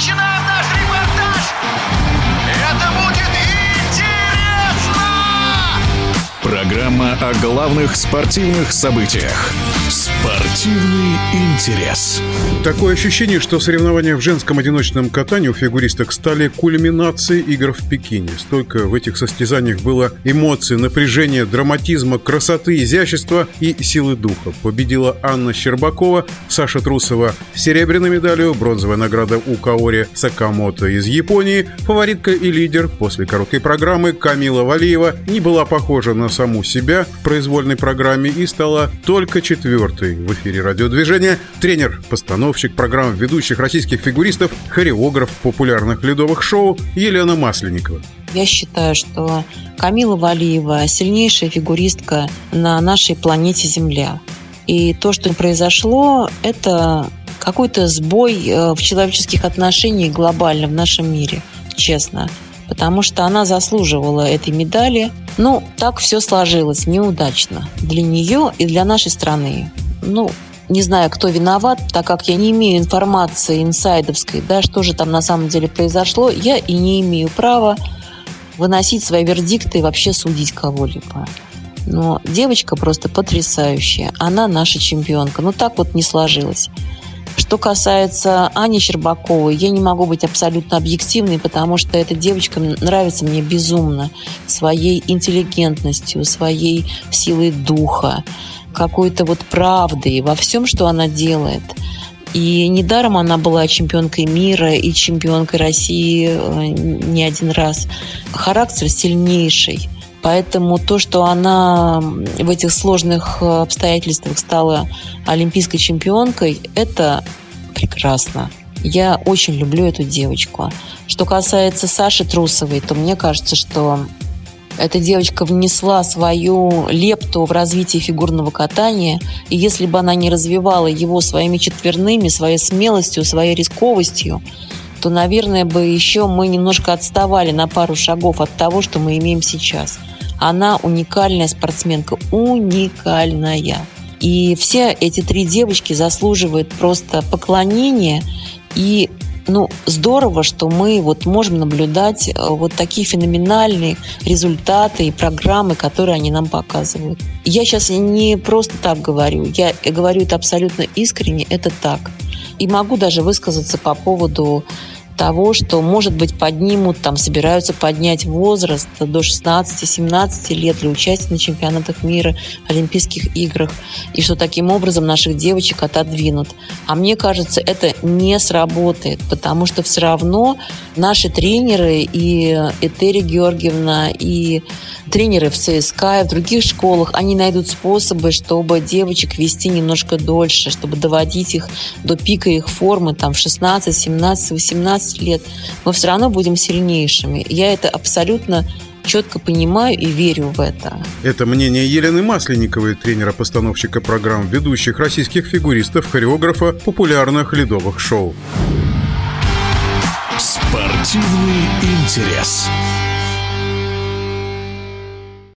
Imagina Программа о главных спортивных событиях. Спортивный интерес. Такое ощущение, что соревнования в женском одиночном катании у фигуристок стали кульминацией игр в Пекине. Столько в этих состязаниях было эмоций, напряжения, драматизма, красоты, изящества и силы духа. Победила Анна Щербакова, Саша Трусова с серебряной медалью, бронзовая награда у Каори Сакамото из Японии, фаворитка и лидер после короткой программы Камила Валиева не была похожа на саму себя в произвольной программе и стала только четвертой в эфире радиодвижения. Тренер, постановщик программ ведущих российских фигуристов, хореограф популярных ледовых шоу Елена Масленникова. Я считаю, что Камила Валиева сильнейшая фигуристка на нашей планете Земля. И то, что произошло, это какой-то сбой э, в человеческих отношениях глобально в нашем мире, честно. Потому что она заслуживала этой медали. Ну, так все сложилось неудачно для нее и для нашей страны. Ну, не знаю, кто виноват, так как я не имею информации инсайдовской, да, что же там на самом деле произошло, я и не имею права выносить свои вердикты и вообще судить кого-либо. Но девочка просто потрясающая. Она наша чемпионка. Ну так вот не сложилось. Что касается Ани Щербаковой, я не могу быть абсолютно объективной, потому что эта девочка нравится мне безумно своей интеллигентностью, своей силой духа, какой-то вот правдой во всем, что она делает. И недаром она была чемпионкой мира и чемпионкой России э, не один раз. Характер сильнейший. Поэтому то, что она в этих сложных обстоятельствах стала олимпийской чемпионкой, это прекрасно. Я очень люблю эту девочку. Что касается Саши Трусовой, то мне кажется, что эта девочка внесла свою лепту в развитие фигурного катания, и если бы она не развивала его своими четверными, своей смелостью, своей рисковостью, то, наверное, бы еще мы немножко отставали на пару шагов от того, что мы имеем сейчас. Она уникальная спортсменка, уникальная. И все эти три девочки заслуживают просто поклонения и ну, здорово, что мы вот можем наблюдать э, вот такие феноменальные результаты и программы, которые они нам показывают. Я сейчас не просто так говорю, я говорю это абсолютно искренне, это так. И могу даже высказаться по поводу того, что, может быть, поднимут, там, собираются поднять возраст до 16-17 лет для участия на чемпионатах мира, Олимпийских играх, и что таким образом наших девочек отодвинут. А мне кажется, это не сработает, потому что все равно наши тренеры и Этери Георгиевна, и тренеры в ЦСКА, и в других школах, они найдут способы, чтобы девочек вести немножко дольше, чтобы доводить их до пика их формы там, в 16, 17, 18 лет. Мы все равно будем сильнейшими. Я это абсолютно четко понимаю и верю в это. Это мнение Елены Масленниковой, тренера-постановщика программ ведущих российских фигуристов, хореографа популярных ледовых шоу. Спортивный интерес.